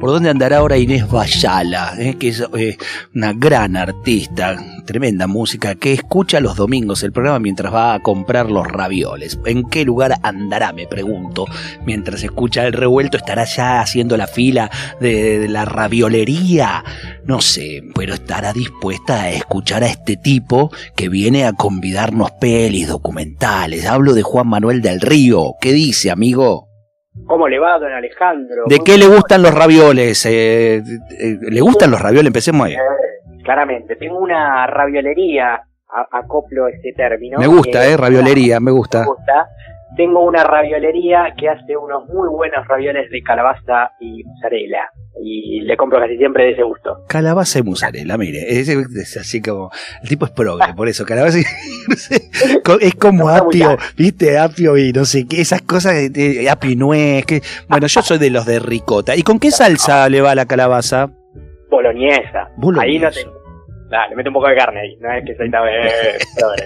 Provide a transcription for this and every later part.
¿Por dónde andará ahora Inés Bayala? eh, que es eh, una gran artista, tremenda música, que escucha los domingos el programa mientras va a comprar los ravioles. ¿En qué lugar andará, me pregunto? Mientras escucha el revuelto, ¿estará ya haciendo la fila de, de la raviolería? No sé, pero estará dispuesta a escuchar a este tipo que viene a convidarnos pelis, documentales. Hablo de Juan Manuel del Río. ¿Qué dice, amigo? ¿Cómo le va, don Alejandro? ¿De qué le gustan los ravioles? Eh, eh, ¿Le gustan los ravioles? Empecemos ahí. Eh, claramente, tengo una raviolería, a- acoplo este término. Me gusta, eh, raviolería, me gusta. Me gusta. Tengo una raviolería que hace unos muy buenos ravioles de calabaza y mozzarella. Y le compro casi siempre de ese gusto. Calabaza y mozzarella, mire, es, es así como, el tipo es progre, por eso, calabaza y, no sé, es como apio, viste, apio y no sé qué, esas cosas, de- apio y nuez, que, bueno, yo soy de los de ricota, ¿y con qué salsa le va la calabaza? Boloñesa. Boloñesa. Ahí no. Nah, le meto un poco de carne ahí. No es que soy tan eh,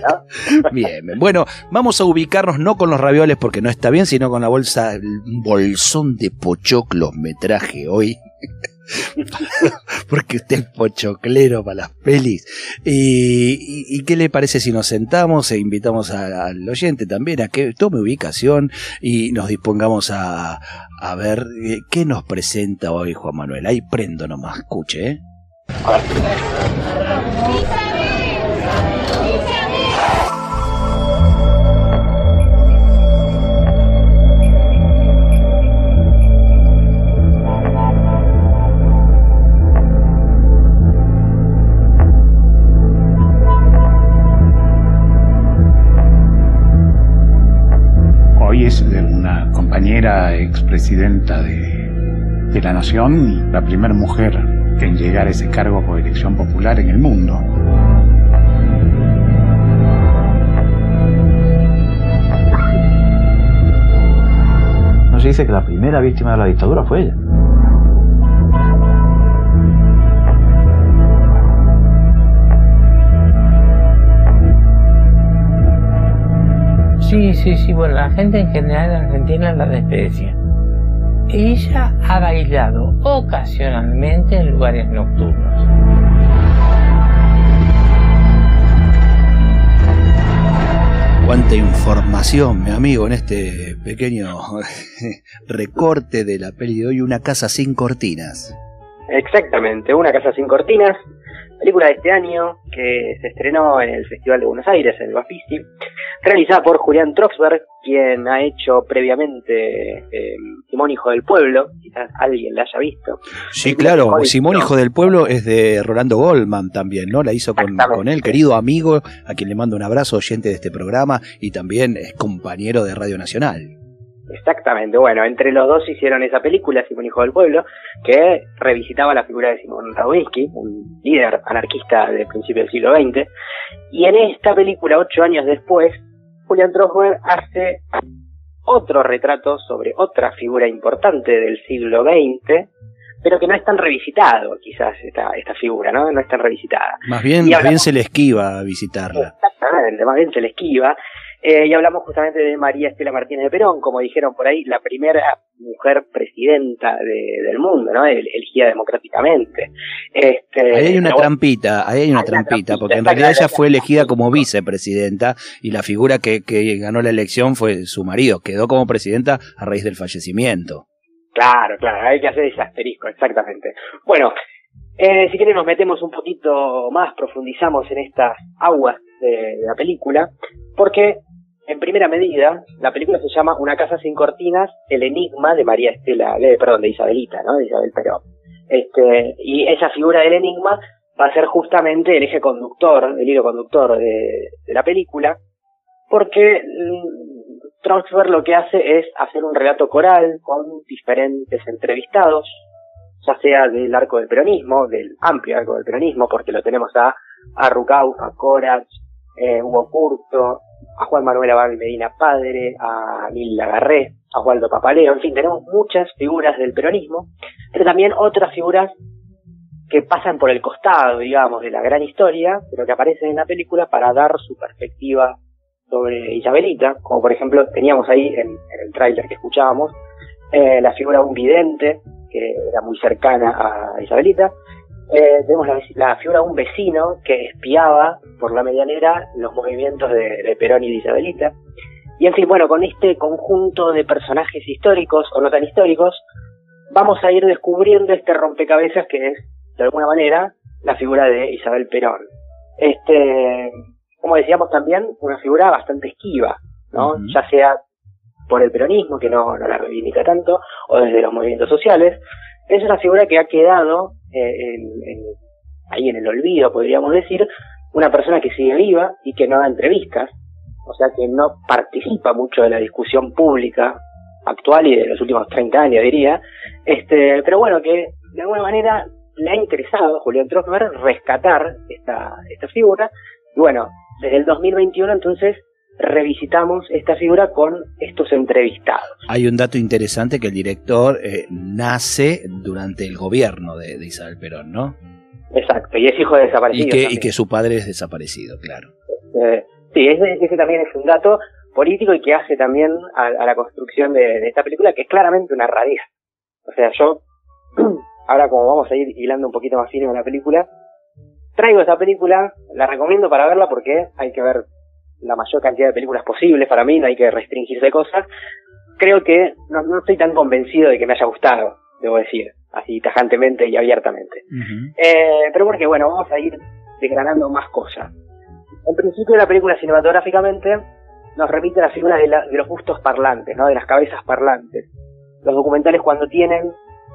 ¿no? Bien, bien. bueno, vamos a ubicarnos no con los ravioles porque no está bien, sino con la bolsa, el bolsón de pochoclos me traje hoy. porque usted es pochoclero para las pelis. Y, qué le parece si nos sentamos e invitamos al oyente también a que tome ubicación y nos dispongamos a, a ver eh, qué nos presenta hoy Juan Manuel? Ahí prendo nomás, escuche, ¿eh? Compañera expresidenta de, de la Nación y la primera mujer en llegar a ese cargo por elección popular en el mundo. No se dice que la primera víctima de la dictadura fue ella. Sí, sí, sí, bueno, la gente en general en Argentina la desprecia. Ella ha bailado ocasionalmente en lugares nocturnos. Cuánta información, mi amigo, en este pequeño recorte de la peli de hoy, Una casa sin cortinas. Exactamente, Una casa sin cortinas, película de este año que se estrenó en el Festival de Buenos Aires, en el Bafisi, realizada por Julián Troxberg, quien ha hecho previamente eh, Simón Hijo del Pueblo, quizás alguien la haya visto. Sí, claro, de Simón, hijo del pueblo, es de Rolando Goldman también, ¿no? La hizo con, él, querido amigo, a quien le mando un abrazo, oyente de este programa, y también es compañero de Radio Nacional. Exactamente, bueno, entre los dos hicieron esa película, Simón Hijo del Pueblo, que revisitaba la figura de Simón Rawinsky, un líder anarquista del principio del siglo XX, y en esta película, ocho años después, Julián Troxberg hace otro retrato sobre otra figura importante del siglo XX, pero que no es tan revisitado, quizás, esta, esta figura, ¿no? No es tan revisitada. Más bien, más bien se le esquiva a visitarla. Exactamente, más bien se le esquiva. Eh, y hablamos justamente de María Estela Martínez de Perón, como dijeron por ahí, la primera mujer presidenta de- del mundo, ¿no? El- elegida democráticamente. Este, Ahí hay una trampita, ahí hay una Hay una trampita, porque en realidad ella fue elegida como vicepresidenta y la figura que, que ganó la elección fue su marido, quedó como presidenta a raíz del fallecimiento. Claro, claro, hay que hacer ese asterisco, exactamente. Bueno, eh, si quieren nos metemos un poquito más, profundizamos en estas aguas de, de la película, porque en primera medida la película se llama Una casa sin cortinas, el enigma de María Estela, de, perdón, de Isabelita, ¿no? De Isabel Perón. Este, y esa figura del enigma va a ser justamente el eje conductor, el hilo conductor de, la película, porque mm, Troxberg lo que hace es hacer un relato coral con diferentes entrevistados, ya sea del arco del peronismo, del amplio arco del peronismo, porque lo tenemos a, a Rucauf, a Corach, eh, Hugo Curto, a Juan Manuel Abad Medina Padre, a Mil Lagarré, a Waldo Papaleo, en fin, tenemos muchas figuras del peronismo, pero también otras figuras que pasan por el costado, digamos, de la gran historia, pero que aparecen en la película para dar su perspectiva sobre Isabelita, como por ejemplo teníamos ahí en, el tráiler que escuchábamos, eh, la figura de un vidente, que era muy cercana a Isabelita, eh, tenemos la, figura de un vecino que espiaba por la medianera los movimientos de, Perón y de Isabelita. Y en fin, bueno, con este conjunto de personajes históricos o no tan históricos, vamos a ir descubriendo este rompecabezas que es, de alguna manera, la figura de Isabel Perón. Este, como decíamos también, una figura bastante esquiva, ¿no? Ya sea por el peronismo, que no, no la reivindica tanto, o desde los movimientos sociales. Es una figura que ha quedado eh, ahí en el olvido, podríamos decir, una persona que sigue viva y que no da entrevistas, o sea que no participa mucho de la discusión pública actual y de los últimos 30 años, diría, este, pero bueno, que de alguna manera le ha interesado a Julián rescatar esta, esta figura, y bueno, desde el 2021 entonces revisitamos esta figura con estos entrevistados. Hay un dato interesante que el director eh, nace durante el gobierno de, Isabel Perón, ¿no? Exacto, y es hijo de desaparecido. Y que, y que su padre es desaparecido, claro. Eh, sí, ese, también es un dato político y que hace también a, la construcción de, esta película, que es claramente una rareza. O sea, yo, ahora como vamos a ir hilando un poquito más fino en la película, traigo esta película, la recomiendo para verla porque hay que ver la mayor cantidad de películas posibles para mí, no hay que restringirse cosas. Creo que no, no estoy tan convencido de que me haya gustado, debo decir, así tajantemente y abiertamente. eh, pero porque, bueno, vamos a ir desgranando más cosas. En principio, la película cinematográficamente nos remite a la figura de, los gustos parlantes, ¿no? de las cabezas parlantes. Los documentales cuando tienen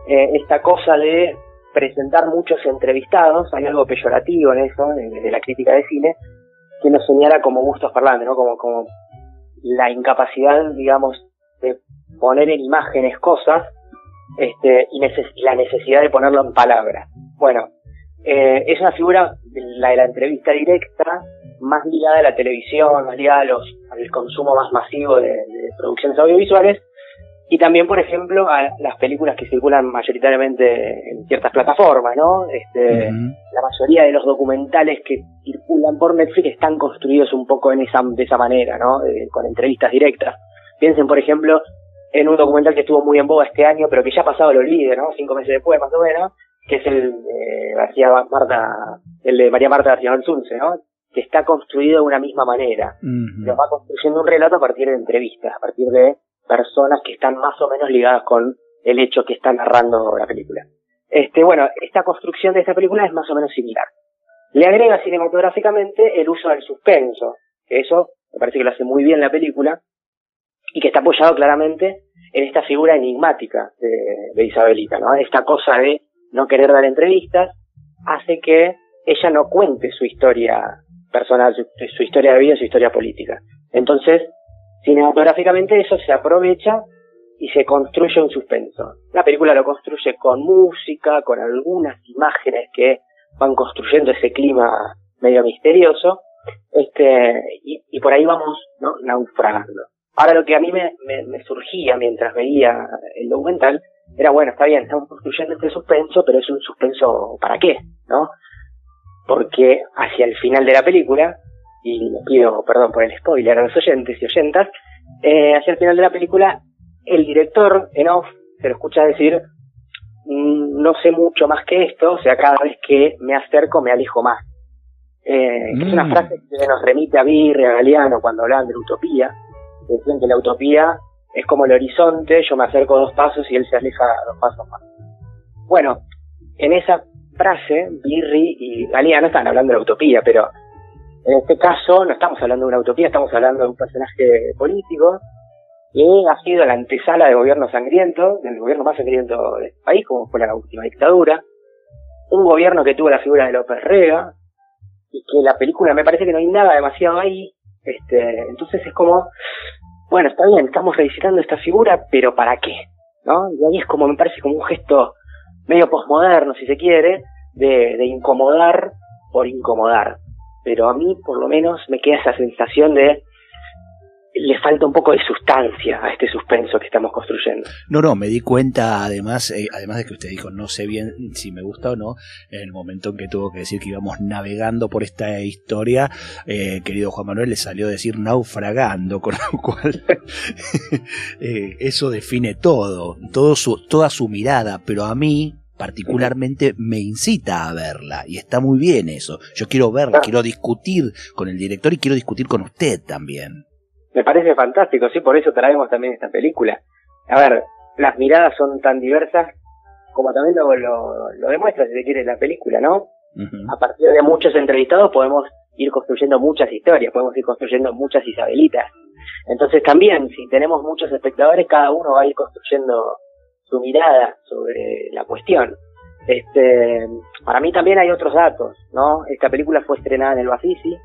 eh, esta cosa de presentar muchos entrevistados, hay algo peyorativo en eso, de la crítica de cine, que nos señala como gustos parlantes, ¿no? Como, como la incapacidad, digamos, de poner en imágenes cosas este, y la necesidad de ponerlo en palabras. Bueno, eh, es una figura, la de la entrevista directa, más ligada a la televisión, más ligada a los, al consumo más masivo de producciones audiovisuales, y también, por ejemplo, a las películas que circulan mayoritariamente en ciertas plataformas, ¿no? Este, La mayoría de los documentales que circulan por Netflix están construidos un poco en esa, de esa manera, ¿no? con entrevistas directas. Piensen, por ejemplo, en un documental que estuvo muy en boga este año, pero que ya ha pasado el olvido, ¿no? Cinco meses después, más o menos, que es el de García Marta, el de María Marta García Balsunce, ¿no? Que está construido de una misma manera. Nos va construyendo un relato a partir de entrevistas, a partir de personas que están más o menos ligadas con el hecho que está narrando la película. Este, bueno, esta construcción de esta película es más o menos similar. Le agrega cinematográficamente el uso del suspenso, que eso me parece que lo hace muy bien la película, y que está apoyado claramente en esta figura enigmática de, Isabelita, ¿no? Esta cosa de no querer dar entrevistas hace que ella no cuente su historia personal, su, su historia de vida, su historia política. Entonces, Cinematográficamente eso se aprovecha y se construye un suspenso. La película lo construye con música, con algunas imágenes que van construyendo ese clima medio misterioso, este, y, por ahí vamos ¿no? naufragando. Ahora lo que a mí me, me, surgía mientras veía el documental era, bueno, está bien, estamos construyendo este suspenso, pero es un suspenso para qué, ¿no? Porque hacia el final de la película y les pido perdón por el spoiler a los oyentes y oyentas, eh, hacia el final de la película, el director en off se lo escucha decir, mm, no sé mucho más que esto, o sea, cada vez que me acerco me alejo más. Eh, Es una mm. frase que nos remite a Birri, a Galeano, cuando hablaban de la utopía. Decían que la utopía es como el horizonte, yo me acerco dos pasos y él se aleja dos pasos más. Bueno, en esa frase, Birri y Galeano están hablando de la utopía, pero en este caso no estamos hablando de una utopía, estamos hablando de un personaje político que ha sido la antesala del gobierno sangriento, del gobierno más sangriento del país, como fue la última dictadura. Un gobierno que tuvo la figura de López Rega, y que la película me parece que no hay nada demasiado ahí. Este, entonces es como, bueno, está bien, estamos revisitando esta figura, pero ¿para qué? ¿No? Y ahí es como, me parece como un gesto medio posmoderno, si se quiere, de, de incomodar por incomodar pero a mí por lo menos me queda esa sensación de le falta un poco de sustancia a este suspenso que estamos construyendo. No, no, me di cuenta además, eh, además de que usted dijo, no sé bien si me gusta o no, en el momento en que tuvo que decir que íbamos navegando por esta historia, eh, querido Juan Manuel le salió a decir naufragando, con lo cual eh, eso define todo, todo su, toda su mirada, pero a mí particularmente me incita a verla y está muy bien eso. Yo quiero verla, Ah. quiero discutir con el director y quiero discutir con usted también. Me parece fantástico, sí, por eso traemos también esta película. A ver, las miradas son tan diversas como también lo, lo, lo demuestra, si se quiere, la película, ¿no? A partir de muchos entrevistados podemos ir construyendo muchas historias, podemos ir construyendo muchas Isabelitas. Entonces también, si tenemos muchos espectadores, cada uno va a ir construyendo su mirada sobre la cuestión. Este, para mí también hay otros datos, ¿no? Esta película fue estrenada en el Bafisi,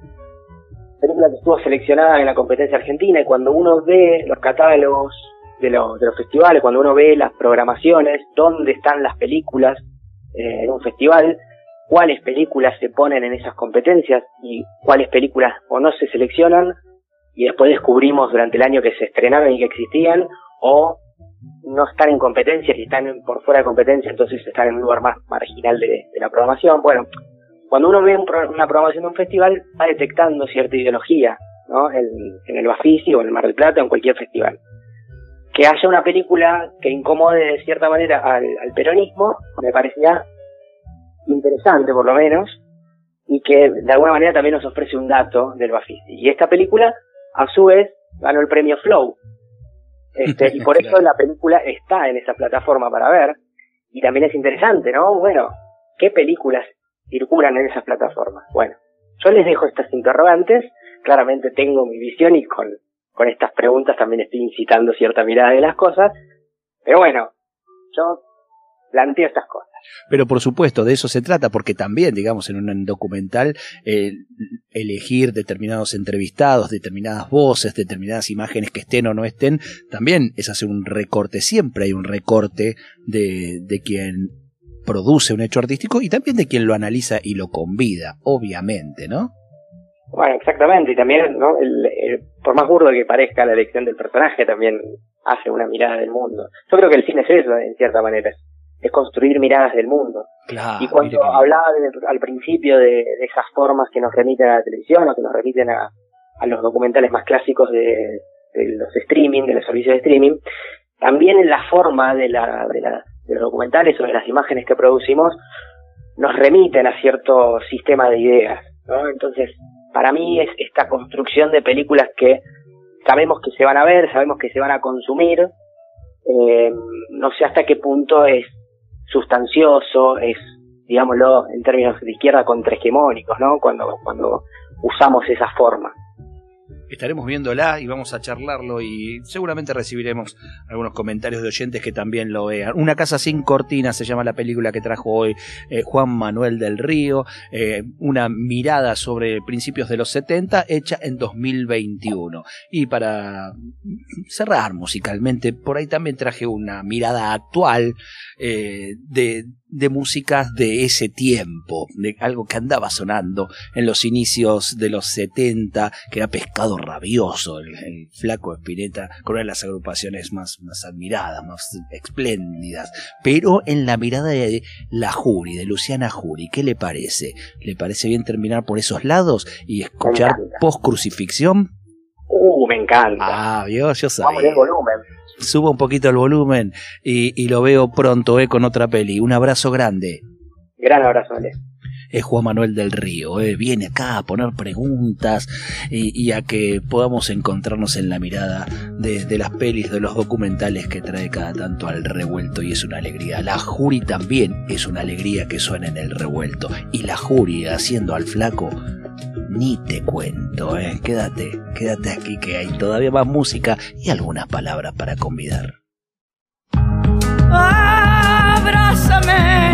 película que estuvo seleccionada en la competencia argentina y cuando uno ve los catálogos de los, de los festivales, cuando uno ve las programaciones, dónde están las películas eh, en un festival, cuáles películas se ponen en esas competencias y cuáles películas o no se seleccionan y después descubrimos durante el año que se estrenaron y que existían o no están en competencia, si están por fuera de competencia, entonces están en un lugar más marginal de, la programación. Bueno, cuando uno ve un pro- una programación de un festival, va detectando cierta ideología, ¿no? En, en el Bafisi o en el Mar del Plata o en cualquier festival. Que haya una película que incomode de cierta manera al, al peronismo, me parecía interesante por lo menos, y que de alguna manera también nos ofrece un dato del Bafisi. Y esta película, a su vez, ganó el premio Flow. Este, y por eso la película está en esa plataforma para ver. Y también es interesante, ¿no? Bueno, ¿qué películas circulan en esas plataformas? Bueno, yo les dejo estas interrogantes. Claramente tengo mi visión y con, con estas preguntas también estoy incitando cierta mirada de las cosas. Pero bueno, yo planteo estas cosas. Pero por supuesto, de eso se trata, porque también, digamos, en un documental, eh, elegir determinados entrevistados, determinadas voces, determinadas imágenes que estén o no estén, también es hacer un recorte. Siempre hay un recorte de, de quien produce un hecho artístico y también de quien lo analiza y lo convida, obviamente, ¿no? Bueno, exactamente, y también, ¿no? Por más burdo que parezca la elección del personaje, también hace una mirada del mundo. Yo creo que el cine es eso, en cierta manera, es, construir miradas del mundo. Claro. y cuando hablaba de- al principio de, de esas formas que nos remiten a la televisión o que nos remiten a, a los documentales más clásicos de, de los streaming, de los servicios de streaming, también en la forma de, la, de, la- de los documentales o de las imágenes que producimos nos remiten a cierto sistema de ideas, ¿no? Entonces, para mí es esta construcción de películas que sabemos que se van a ver, sabemos que se van a consumir, eh, no sé hasta qué punto es sustancioso, es, digámoslo, en términos de izquierda contrahegemónicos, ¿no? Cuando, cuando usamos esa forma. Estaremos viéndola y vamos a charlarlo y seguramente recibiremos algunos comentarios de oyentes que también lo vean. Una casa sin cortinas se llama la película que trajo hoy eh, Juan Manuel del Río, eh, una mirada sobre principios de los 70 hecha en 2021. Y para cerrar musicalmente, por ahí también traje una mirada actual eh, de, de músicas de ese tiempo, de algo que andaba sonando en los inicios de los 70, que era Pescado Rabioso, el, el flaco Espineta, con una de las agrupaciones más, más admiradas, más espléndidas, pero en la mirada de la Jury, de Luciana Jury, ¿qué le parece? ¿Le parece bien terminar por esos lados y escuchar post-crucifixión? Uh, me encanta. Ah, vio, yo Vamos sabía. el volumen. Suba un poquito el volumen y, y lo veo pronto eh, con otra peli. Un abrazo grande. Gran abrazo, Ale. Es Juan Manuel del Río. eh, Viene acá a poner preguntas y, a que podamos encontrarnos en la mirada de, las pelis, de los documentales que trae cada tanto al revuelto y es una alegría. La Jury también es una alegría que suena en el revuelto. Y la Jury haciendo al flaco, ni te cuento, eh. Quédate, quédate aquí que hay todavía más música y algunas palabras para convidar. Abrázame,